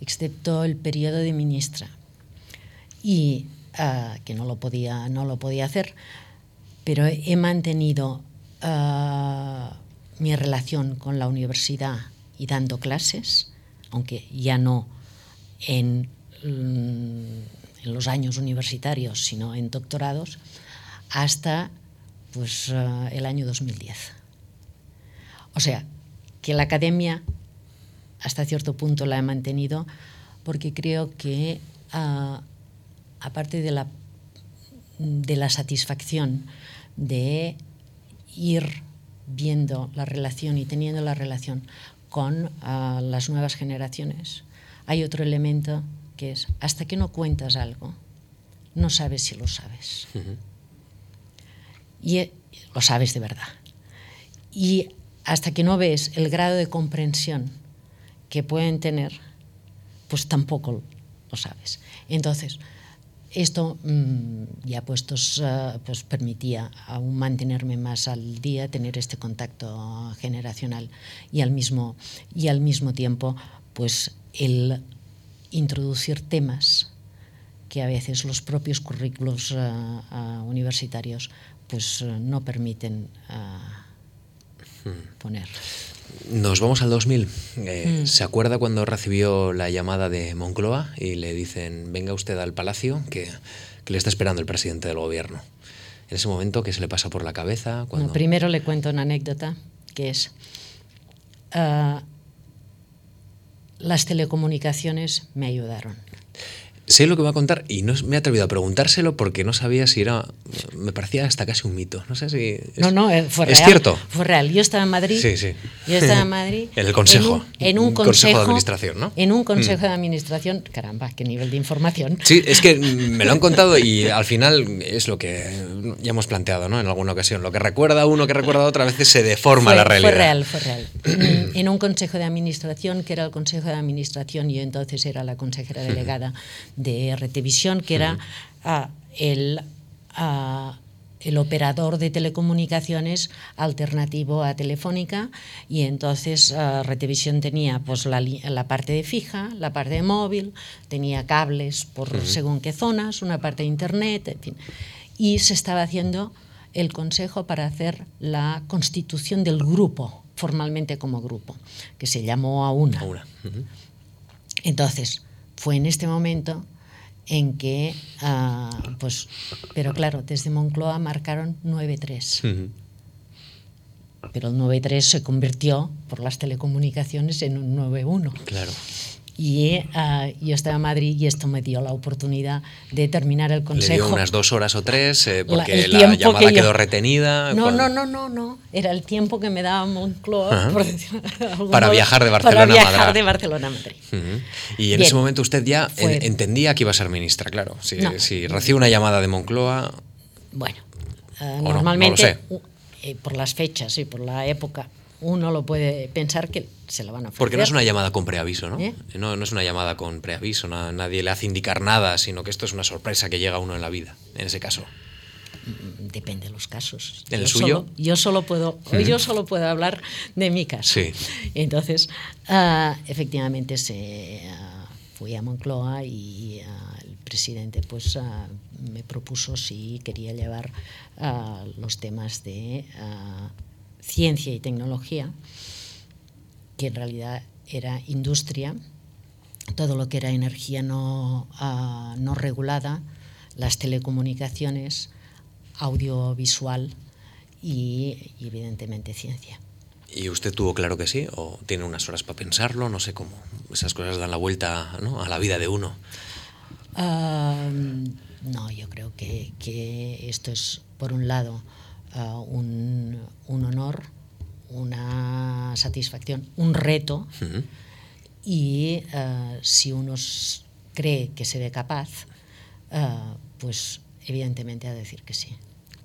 excepto el periodo de ministra, y que no lo podía, no lo podía hacer, pero he mantenido uh, mi relación con la universidad y dando clases, aunque ya no en, mm, en los años universitarios, sino en doctorados, hasta pues, uh, el año 2010. O sea, que la academia hasta cierto punto la he mantenido porque creo que uh, aparte de la, de la satisfacción de ir viendo la relación y teniendo la relación con uh, las nuevas generaciones, hay otro elemento que es, hasta que no cuentas algo, no sabes si lo sabes. Uh -huh. Y eh, lo sabes de verdad. Y hasta que no ves el grado de comprensión que pueden tener, pues tampoco lo sabes. Entonces, esto mmm, ya puestos uh, pues permitía aún mantenerme más al día, tener este contacto generacional y al mismo, y al mismo tiempo pues el introducir temas que a veces los propios currículos uh, uh, universitarios pues no permiten hmm. poner. Nos vamos al 2000. Eh, mm. ¿Se acuerda cuando recibió la llamada de Moncloa y le dicen, venga usted al palacio, que, que le está esperando el presidente del gobierno? En ese momento, ¿qué se le pasa por la cabeza? Cuando... No, primero le cuento una anécdota, que es, uh, las telecomunicaciones me ayudaron sé lo que va a contar y no me he atrevido a preguntárselo porque no sabía si era. Me parecía hasta casi un mito. No sé si. Es, no, no, eh, fue real. ¿Es cierto? Fue real. Yo estaba en Madrid. Sí, sí. Yo estaba en Madrid. en el consejo. En un, en un consejo, consejo, de administración, ¿no? En un consejo mm. de administración. Caramba, qué nivel de información. Sí, es que me lo han contado y al final es lo que ya hemos planteado, ¿no? En alguna ocasión. Lo que recuerda uno, que recuerda otra, a veces se deforma fue, la realidad. Fue real, fue real. en un consejo de administración, que era el consejo de administración, y yo entonces era la consejera delegada de RTV que era el, el, operador de telecomunicaciones alternativo a Telefónica y entonces uh, Retevisión tenía pues, la, la, parte de fija, la parte de móvil, tenía cables por uh -huh. según qué zonas, una parte de internet, en fin. Y se estaba haciendo el consejo para hacer la constitución del grupo, formalmente como grupo, que se llamó. Uh -huh. Entonces, fue en este momento en que, uh, pues, pero claro, desde Moncloa marcaron 9-3. Uh -huh. Pero el 9-3 se convirtió por las telecomunicaciones en un 9-1. Claro. Y uh, yo estaba en Madrid y esto me dio la oportunidad de terminar el consejo. Le dio unas dos horas o tres eh, porque la, la llamada quedó yo... retenida. No, no, no, no, no. Era el tiempo que me daba Moncloa -huh. por decir, para modo, viajar de Barcelona para viajar a Madrid. de Barcelona a Madrid. Uh -huh. Y en Bien. ese momento usted ya Fue... entendía que iba a ser ministra, claro. Si, no. si recibe una llamada de Moncloa. Bueno, uh, no, normalmente no por las fechas y por la época uno lo puede pensar que se lo van a ofrecer. Porque no es una llamada con preaviso, ¿no? ¿Eh? No, no es una llamada con preaviso, no, nadie le hace indicar nada, sino que esto es una sorpresa que llega a uno en la vida, en ese caso. Depende de los casos. ¿En yo el suyo? Solo, yo, solo puedo, mm. yo solo puedo hablar de mi caso. Sí. Entonces, uh, efectivamente, se, uh, fui a Moncloa y uh, el presidente pues, me propuso si quería llevar los temas de ciencia y tecnología, que en realidad era industria, todo lo que era energía no, uh, no regulada, las telecomunicaciones, audiovisual y, y, evidentemente ciencia. ¿Y usted tuvo claro que sí? ¿O tiene unas horas para pensarlo? No sé cómo. Esas cosas dan la vuelta ¿no? a la vida de uno. Uh, no, yo creo que, que, esto es, por un lado, uh, un, un, honor, una satisfacción, un reto. Uh -huh. Y uh, si uno cree que se ve capaz, uh, pues evidentemente ha de decir que sí.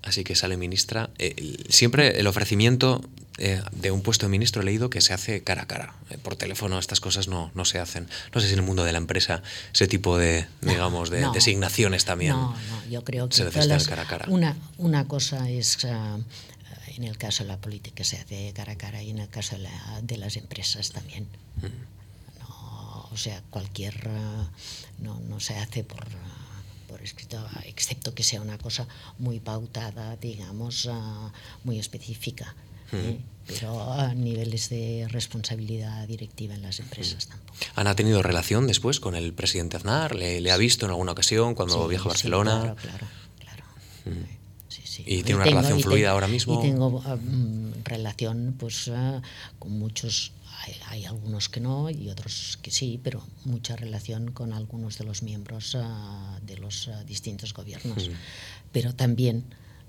Así que sale ministra. Eh, siempre el ofrecimiento eh, de un puesto de ministro he leído que se hace cara a cara. Eh, por teléfono estas cosas no, no, se hacen. No sé si en el mundo de la empresa ese tipo de, no, digamos, de no, designaciones también. No, no, yo creo que se las, cara a cara. Una, una cosa es. Uh, en el caso de la política se hace cara a cara y en el caso de, la, de las empresas también. Mm. No, o sea, cualquier. Uh, no, no se hace por. Uh, por escrito, excepto que sea una cosa muy pautada, digamos, uh, muy específica. ¿eh? Pero a niveles de responsabilidad directiva en las empresas tampoco. ¿Ana ha tenido relación después con el presidente Aznar? ¿Le, le ha visto en alguna ocasión cuando Sí, viaja a sí, Barcelona? claro, claro, claro. Sí, sí. ¿Y tiene una relación y fluida ahora mismo? Y tengo mm, relación pues ah, con muchos, hay, hay algunos que no y otros que sí, pero mucha relación con algunos de los miembros ah, de los ah, distintos gobiernos. Pero también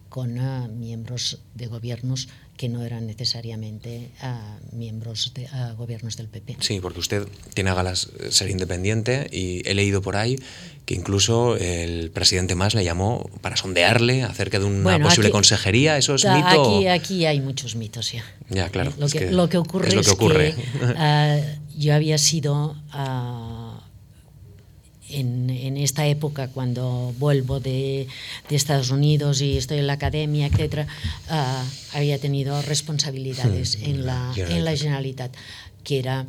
con miembros de gobiernos que no eran necesariamente ah, miembros de ah, gobiernos del PP. Sí, porque usted tiene a galas eh, ser independiente y he leído por ahí que incluso el presidente más le llamó para sondearle acerca de una Bueno, posible aquí- consejería. ¿Eso es mito? Aquí, aquí hay muchos mitos ya. Ya, claro, Lo es que, que lo que ocurre es es, lo que ocurre. que ah, yo había sido ah, en, en esta época cuando vuelvo de, de Estados Unidos y estoy en la academia, etcétera, ah, había tenido responsabilidades Hmm, en la, en la Generalitat, que era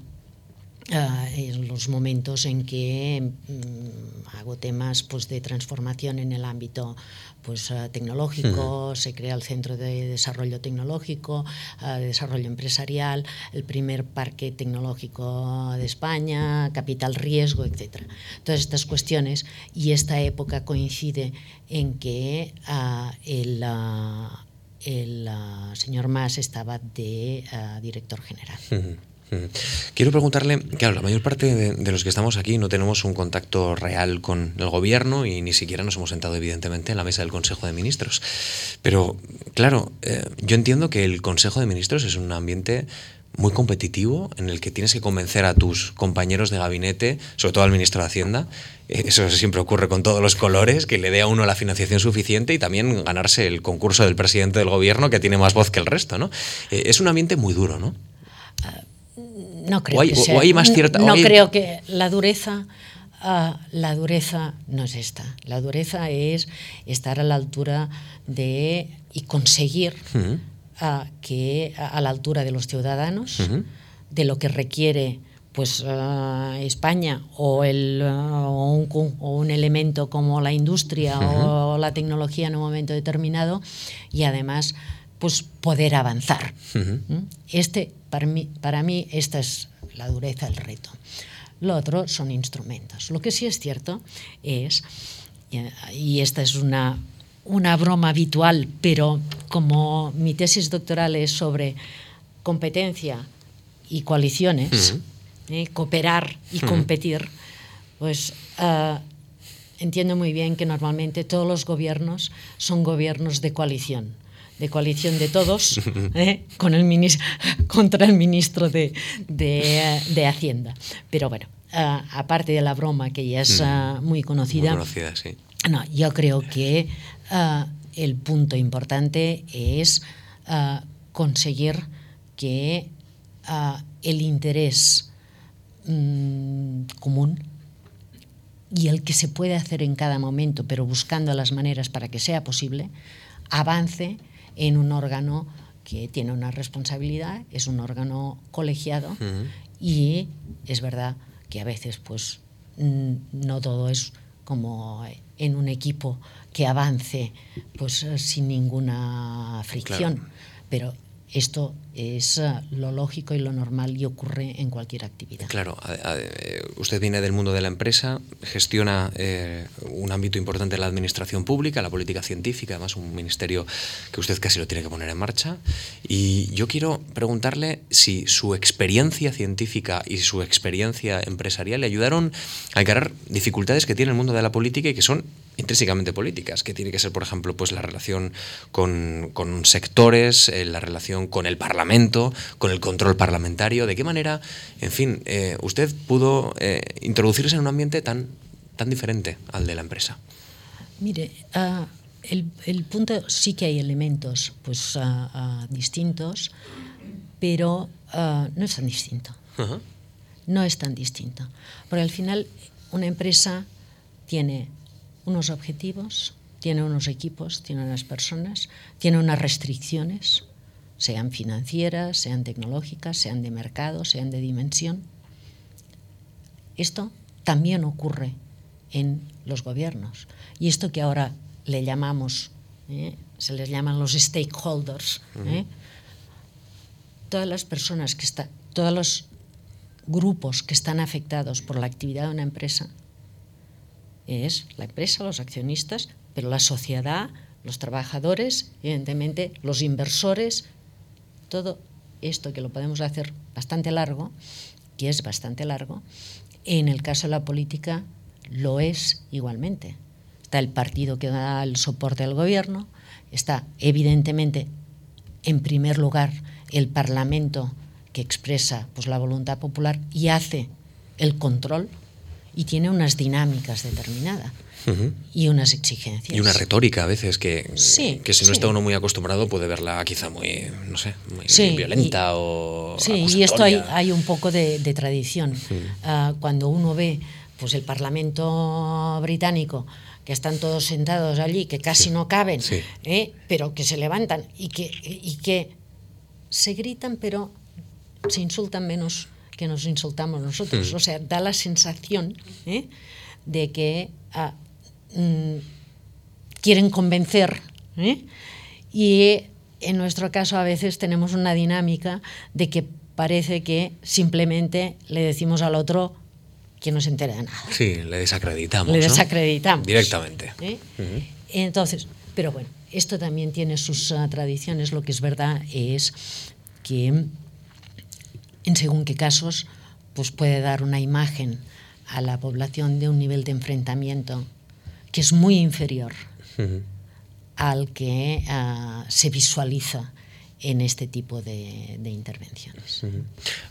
ah, en los momentos en que mm, hago temas pues, de transformación en el ámbito pues, ah, tecnológico, se crea el Centro de Desarrollo Tecnológico, de Desarrollo Empresarial, el primer parque tecnológico de España, capital riesgo, etc. Todas estas cuestiones y esta época coincide en que ah, el... el señor Mas estaba de director general. Quiero preguntarle, claro, la mayor parte de, de los que estamos aquí no tenemos un contacto real con el gobierno y ni siquiera nos hemos sentado, evidentemente, en la mesa del Consejo de Ministros. Pero, claro, eh, yo entiendo que el Consejo de Ministros es un ambiente muy competitivo en el que tienes que convencer a tus compañeros de gabinete, sobre todo al ministro de Hacienda, eh, eso siempre ocurre con todos los colores, que le dé a uno la financiación suficiente y también ganarse el concurso del presidente del gobierno que tiene más voz que el resto, ¿no? Eh, es un ambiente muy duro, ¿no? No creo O hay- que sea- o hay más cierta- o No hay- creo que la dureza. ah, la dureza no es esta. La dureza es estar a la altura de y conseguir ah, que a la altura de los ciudadanos, de lo que requiere pues ah, España o, el, o un, o un elemento como la industria o la tecnología en un momento determinado y además pues poder avanzar. ¿Mm? Este, para mí, para mí, esta es la dureza, el reto. Lo otro son instrumentos. Lo que sí es cierto es, y esta es una, una broma habitual, pero como mi tesis doctoral es sobre competencia y coaliciones, eh, cooperar y competir, pues ah, entiendo muy bien que normalmente todos los gobiernos son gobiernos de coalición de coalición de todos ¿eh? con el minis- contra el ministro de, de, de Hacienda. Pero bueno, ah, aparte de la broma que ya es ah, muy Muy conocida, conocida, sí. no, yo creo que ah, el punto importante es conseguir que el interés mm, común y el que se puede hacer en cada momento, pero buscando las maneras para que sea posible, avance en un órgano que tiene una responsabilidad, es un órgano colegiado y es verdad que a veces pues mm, no todo es como en un equipo que avance pues sin ninguna fricción, Claro. pero esto es eh, lo lógico y lo normal y ocurre en cualquier actividad. Claro, eh, usted viene del mundo de la empresa, gestiona eh, un ámbito importante de la administración pública, la política científica, además un ministerio que usted casi lo tiene que poner en marcha. Y yo quiero preguntarle si su experiencia científica y su experiencia empresarial le ayudaron a encarar dificultades que tiene el mundo de la política y que son intrínsecamente políticas, que tiene que ser, por ejemplo, pues la relación con, con sectores, la relación con el Parlamento, con el control parlamentario. ¿De qué manera, en fin, eh, usted pudo eh, introducirse en un ambiente tan, tan diferente al de la empresa? Mire, ah, el, el punto sí que hay elementos pues ah, distintos, pero no es tan distinto. No es tan distinto. Porque al final una empresa tiene unos objetivos, tiene unos equipos, tiene unas personas, tiene unas restricciones, sean financieras, sean tecnológicas, sean de mercado, sean de dimensión. Esto también ocurre en los gobiernos. Y esto que ahora le llamamos, ¿eh? se les llaman los stakeholders, ¿eh? todas las personas que están, todos los grupos que están afectados por la actividad de una empresa, es la empresa, los accionistas, pero la sociedad, los trabajadores, evidentemente los inversores, todo esto que lo podemos hacer bastante largo, que es bastante largo, en el caso de la política lo es igualmente. Está el partido que da el soporte al gobierno, está evidentemente en primer lugar el Parlamento que expresa pues, la voluntad popular y hace el control y tiene unas dinámicas determinadas y unas exigencias. Y una retórica a veces que, Sí, que si no sí. está uno muy acostumbrado puede verla quizá muy, no sé, muy Sí, violenta y- o Sí, y esto hay, hay un poco de, de tradición. Ah, cuando uno ve pues, el Parlamento británico, que están todos sentados allí, que casi no caben. ¿eh? pero que se levantan y que, y que se gritan, pero se insultan menos que nos insultamos nosotros. O sea, da la sensación ¿eh? de que ah, mm, quieren convencer. ¿eh? Y en nuestro caso a veces tenemos una dinámica de que parece que simplemente le decimos al otro que no se entera de nada. Sí, le desacreditamos. Le ¿no? desacreditamos. Directamente. ¿eh? Entonces, pero bueno, esto también tiene sus ah, tradiciones. Lo que es verdad es que en según qué casos, pues puede dar una imagen a la población de un nivel de enfrentamiento que es muy inferior al que ah, se visualiza en este tipo de, intervenciones.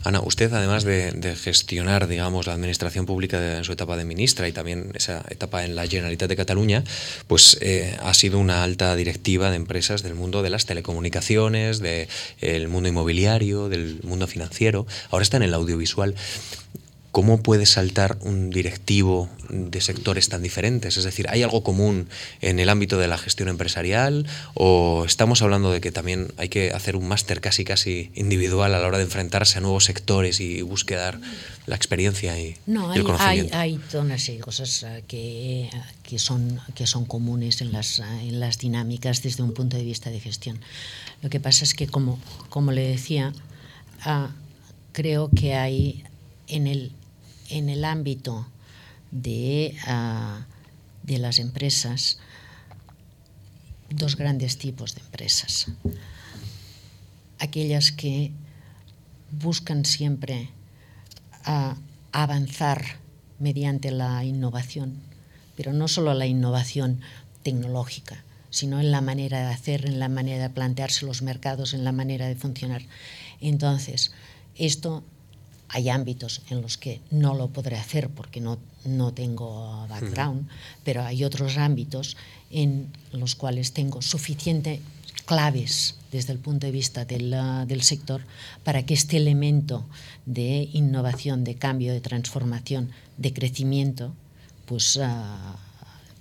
Ana, usted además de, gestionar, digamos, la administración pública en su etapa de ministra y también esa etapa en la Generalitat de Cataluña, pues eh, ha sido una alta directiva de empresas del mundo de las telecomunicaciones, del mundo inmobiliario, del mundo financiero, ahora está en el audiovisual. ¿Cómo puede saltar un directivo de sectores tan diferentes? Es decir, ¿hay algo común en el ámbito de la gestión empresarial o estamos hablando de que también hay que hacer un máster casi casi individual a la hora de enfrentarse a nuevos sectores y buscar la experiencia y, No, y hay, el conocimiento? hay, hay toda una serie de cosas ah, que, que, son, que son comunes en las, en las dinámicas desde un punto de vista de gestión. Lo que pasa es que, como, como le decía, ah, creo que hay en el, en el ámbito de, ah, de las empresas dos grandes tipos de empresas. Aquellas que buscan siempre a avanzar mediante la innovación, pero no solo la innovación tecnológica, sino en la manera de hacer, en la manera de plantearse los mercados, en la manera de funcionar. Entonces, esto hay ámbitos en los que no lo podré hacer porque no, no tengo background, pero hay otros ámbitos en los cuales tengo suficiente claves desde el punto de vista del, uh, del, sector para que este elemento de innovación, de cambio, de transformación, de crecimiento, pues uh,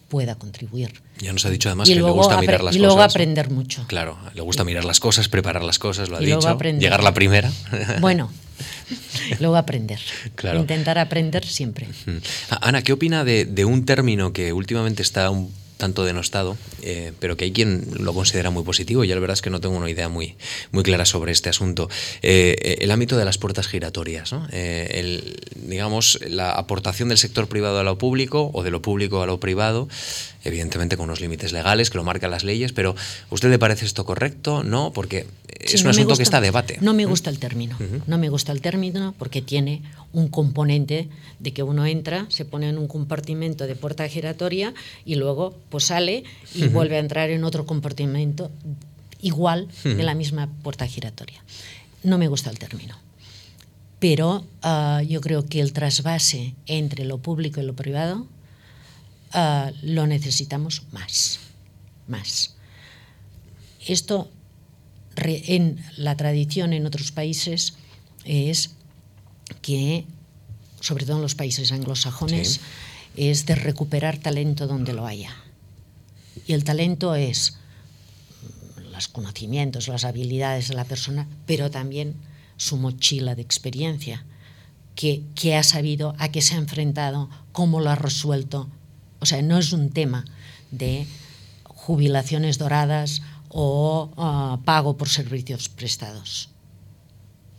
pueda contribuir. Ya nos ha dicho además y que le gusta mirar las y cosas. Y luego aprender mucho. Claro, le gusta mirar las cosas, preparar las cosas, lo ha y dicho. Aprender. Llegar la primera. Bueno, luego aprender. Claro. Intentar aprender siempre. Ana, ¿qué opina de, de un término que últimamente está un tanto denostado, eh, pero que hay quien lo considera muy positivo. Yo la verdad es que no tengo una idea muy, muy clara sobre este asunto. Eh, el ámbito de las puertas giratorias, ¿no? eh, el, digamos, la aportación del sector privado a lo público o de lo público a lo privado, evidentemente con unos límites legales que lo marcan las leyes, pero ¿a usted le parece esto correcto? No, porque es Sí, un no asunto gusta- que está a debate. No me gusta el término. No me gusta el término porque tiene un componente de que uno entra, se pone en un compartimento de puerta giratoria y luego pues sale y vuelve a entrar en otro compartimento igual de la misma puerta giratoria. No me gusta el término. Pero ah, yo creo que el trasvase entre lo público y lo privado ah, lo necesitamos más. Más. Esto en la tradición en otros países es que, sobre todo en los países anglosajones, Sí. es de recuperar talento donde lo haya. Y el talento es los conocimientos, las habilidades de la persona, pero también su mochila de experiencia, que, que ha sabido, a qué se ha enfrentado, cómo lo ha resuelto o sea, no es un tema de jubilaciones doradas o uh, pago por servicios prestados,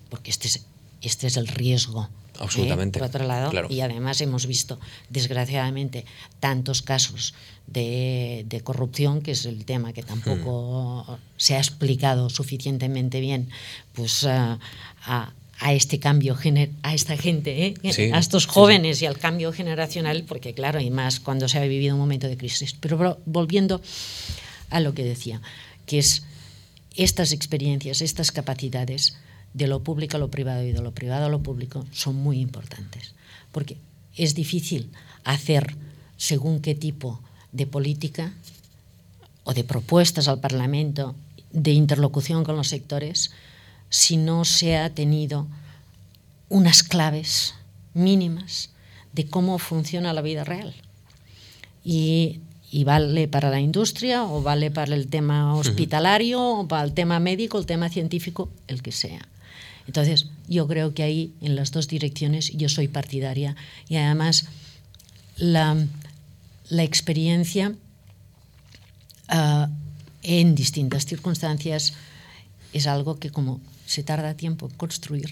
porque este es, este es el riesgo. ¿eh? Absolutamente. Por otro lado, claro. y además hemos visto, desgraciadamente, tantos casos de, de, corrupción, que es el tema que tampoco hmm. se ha explicado suficientemente bien, pues uh, a, a este cambio, a esta gente, ¿eh? sí, a estos jóvenes sí. y al cambio generacional, porque claro, y más cuando se ha vivido un momento de crisis. Pero volviendo a lo que decía, que es estas experiencias, estas capacidades de lo público a lo privado y de lo privado a lo público son muy importantes, porque es difícil hacer según qué tipo de política o de propuestas al Parlamento de interlocución con los sectores, si no se ha tenido unas claves mínimas de cómo funciona la vida real. Y, y, vale para la industria, o vale para el tema hospitalario, o para el tema médico, el tema científico, el que sea. Entonces, yo creo que ahí, en las dos direcciones, yo soy partidaria. Y además, la, la experiencia uh, en distintas circunstancias es algo que como se tarda tiempo en construir,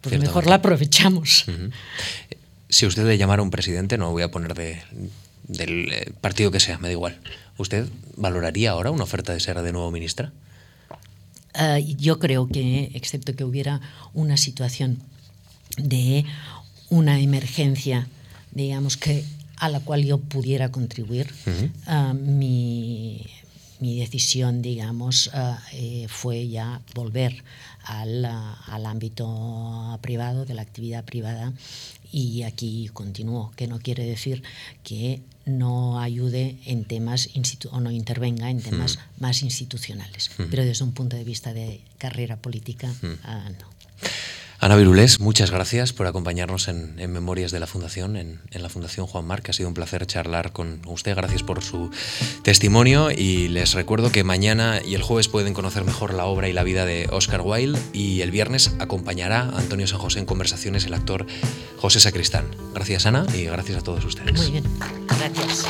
pues mejor la aprovechamos. Uh -huh. Si usted le llamara un presidente, no voy a poner de, del eh, partido que sea, me da igual. ¿Usted valoraría ahora una oferta de ser de nuevo ministra? Uh, yo creo que, excepto que hubiera una situación de una emergencia, digamos que a la cual yo pudiera contribuir, uh -huh. uh, mi, mi decisión, digamos, uh, eh, fue ya volver al, al, ámbito privado, de la actividad privada, y aquí continúo, que no quiere decir que no ayude en temas o no intervenga en temas mm. más institucionales, mm. pero desde un punto de vista de carrera política, uh, no. Ana Virulés, muchas gracias por acompañarnos en, Memorias de la Fundación, en, en, la Fundación Juan Marc. Ha sido un placer charlar con usted. Gracias por su testimonio y les recuerdo que mañana y el jueves pueden conocer mejor la obra y la vida de Oscar Wilde y el viernes acompañará a Antonio San José en conversaciones el actor José Sacristán. Gracias Ana y gracias a todos ustedes. Muy bien, gracias.